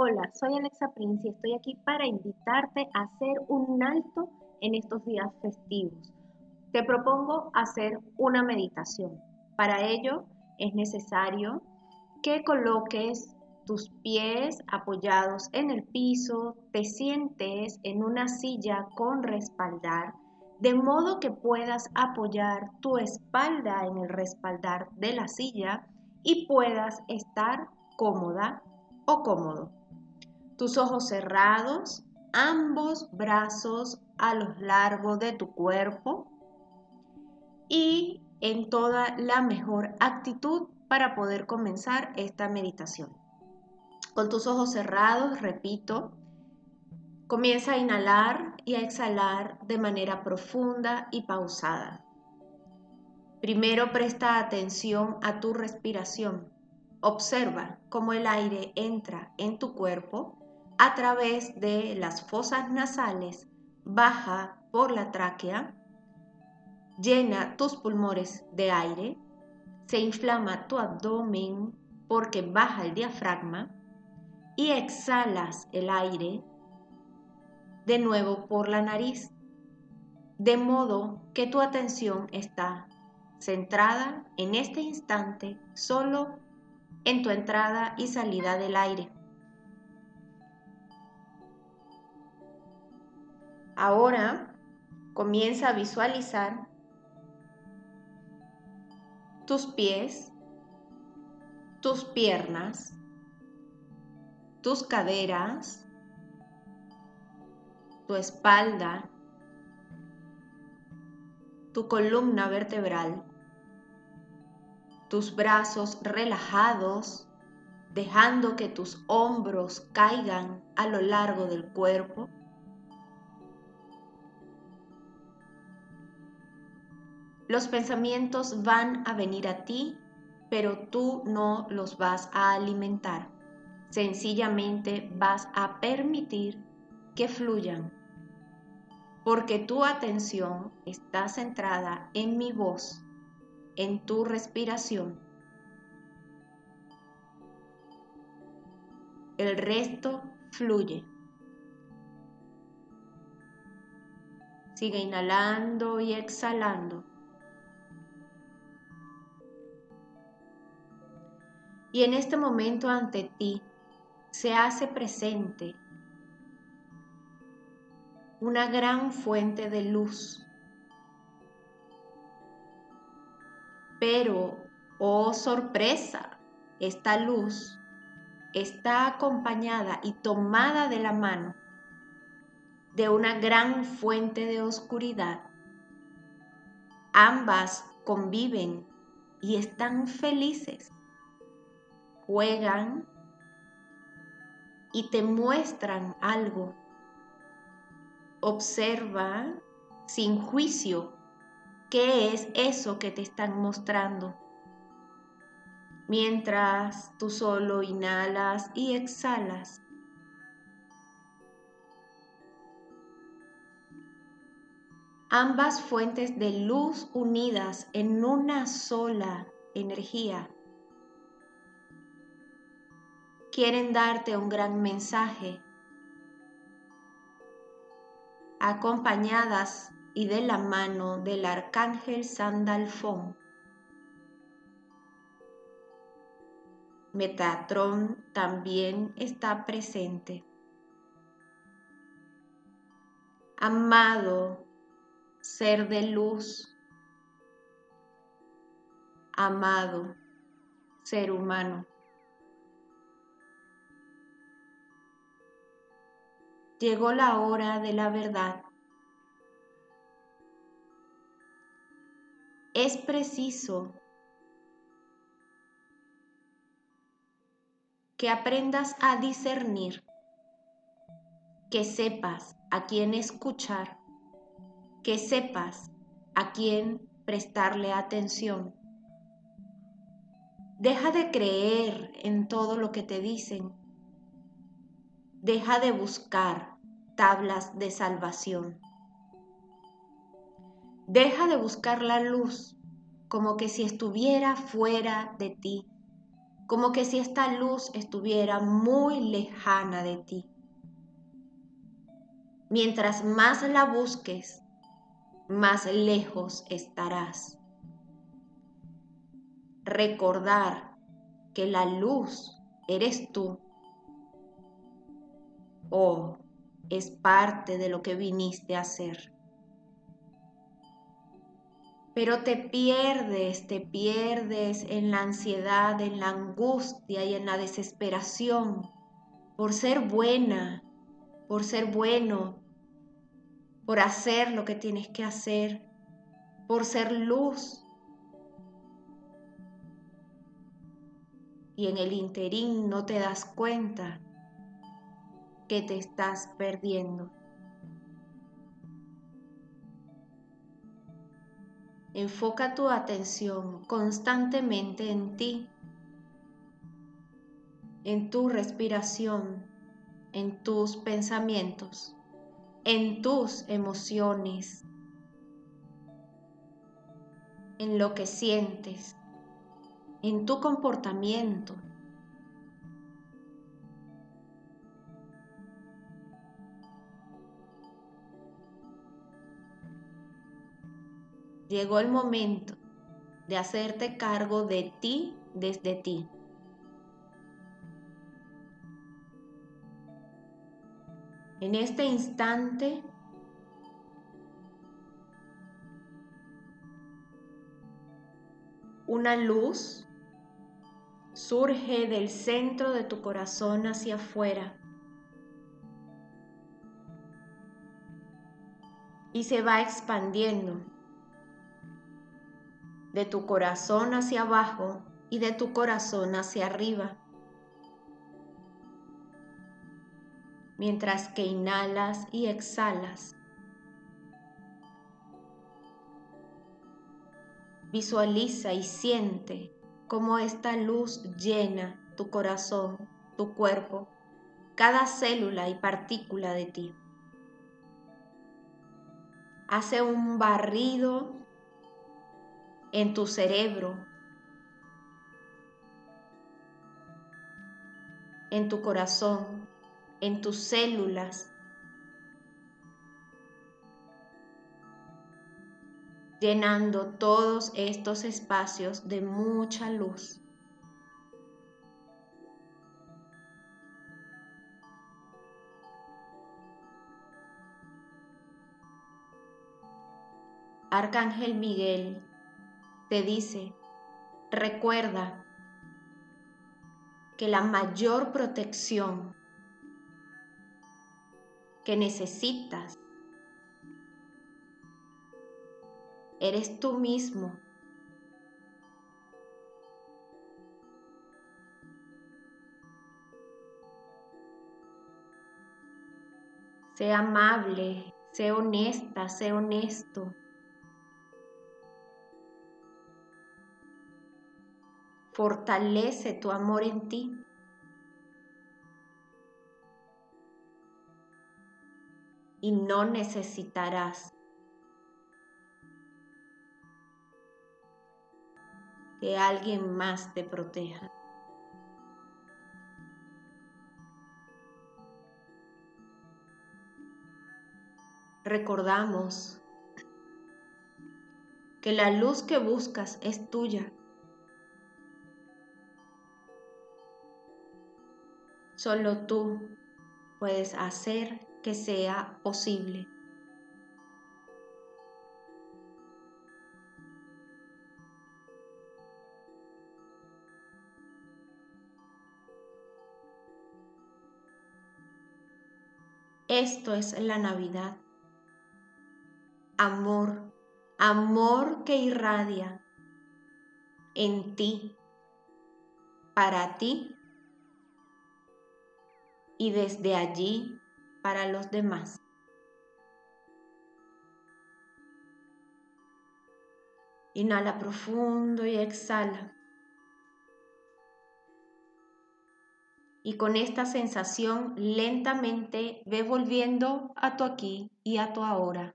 Hola, soy Alexa Prince y estoy aquí para invitarte a hacer un alto en estos días festivos. Te propongo hacer una meditación. Para ello es necesario que coloques tus pies apoyados en el piso, te sientes en una silla con respaldar, de modo que puedas apoyar tu espalda en el respaldar de la silla y puedas estar cómoda o cómodo tus ojos cerrados, ambos brazos a lo largo de tu cuerpo y en toda la mejor actitud para poder comenzar esta meditación. Con tus ojos cerrados, repito, comienza a inhalar y a exhalar de manera profunda y pausada. Primero presta atención a tu respiración. Observa cómo el aire entra en tu cuerpo a través de las fosas nasales, baja por la tráquea, llena tus pulmones de aire, se inflama tu abdomen porque baja el diafragma y exhalas el aire de nuevo por la nariz, de modo que tu atención está centrada en este instante solo en tu entrada y salida del aire. Ahora comienza a visualizar tus pies, tus piernas, tus caderas, tu espalda, tu columna vertebral, tus brazos relajados, dejando que tus hombros caigan a lo largo del cuerpo Los pensamientos van a venir a ti, pero tú no los vas a alimentar. Sencillamente vas a permitir que fluyan, porque tu atención está centrada en mi voz, en tu respiración. El resto fluye. Sigue inhalando y exhalando. Y en este momento ante ti se hace presente una gran fuente de luz. Pero, oh sorpresa, esta luz está acompañada y tomada de la mano de una gran fuente de oscuridad. Ambas conviven y están felices juegan y te muestran algo. Observa sin juicio qué es eso que te están mostrando. Mientras tú solo inhalas y exhalas. Ambas fuentes de luz unidas en una sola energía quieren darte un gran mensaje, acompañadas y de la mano del arcángel Sandalfón. Metatron también está presente. Amado ser de luz, amado ser humano. Llegó la hora de la verdad. Es preciso que aprendas a discernir, que sepas a quién escuchar, que sepas a quién prestarle atención. Deja de creer en todo lo que te dicen Deja de buscar tablas de salvación. Deja de buscar la luz como que si estuviera fuera de ti como que si esta luz estuviera muy lejana de ti. Mientras más la busques, más lejos estarás. Recordar que la luz eres tú o es parte de lo que viniste a hacer. Pero te pierdes, te pierdes en la ansiedad, en la angustia y en la desesperación por ser buena, por ser bueno, por hacer lo que tienes que hacer, por ser luz. Y en el interín no te das cuenta que te estás perdiendo. Enfoca tu atención constantemente en ti, en tu respiración, en tus pensamientos en tus emociones, en lo que sientes, en tu comportamiento. Llegó el momento de hacerte cargo de ti desde ti. En este instante, una luz surge del centro de tu corazón hacia afuera y se va expandiendo de tu corazón hacia abajo y de tu corazón hacia arriba. mientras que inhalas y exhalas. Visualiza y siente cómo esta luz llena tu corazón, tu cuerpo, cada célula y partícula de ti. Hace un barrido en tu cerebro, en tu corazón, en tus células, llenando todos estos espacios de mucha luz. Arcángel Miguel te dice, recuerda que la mayor protección que necesitas. Eres tú mismo. Sé amable, sé honesta, sé honesto. Fortalece tu amor en ti. y no necesitarás que alguien más te proteja. Recordamos que la luz que buscas es tuya. Solo tú puedes hacer que sea posible. Esto es la Navidad. Amor, amor que irradia en ti, para ti y desde allí para los demás. Inhala profundo y exhala. Y con esta sensación lentamente ve volviendo a tu aquí y a tu ahora.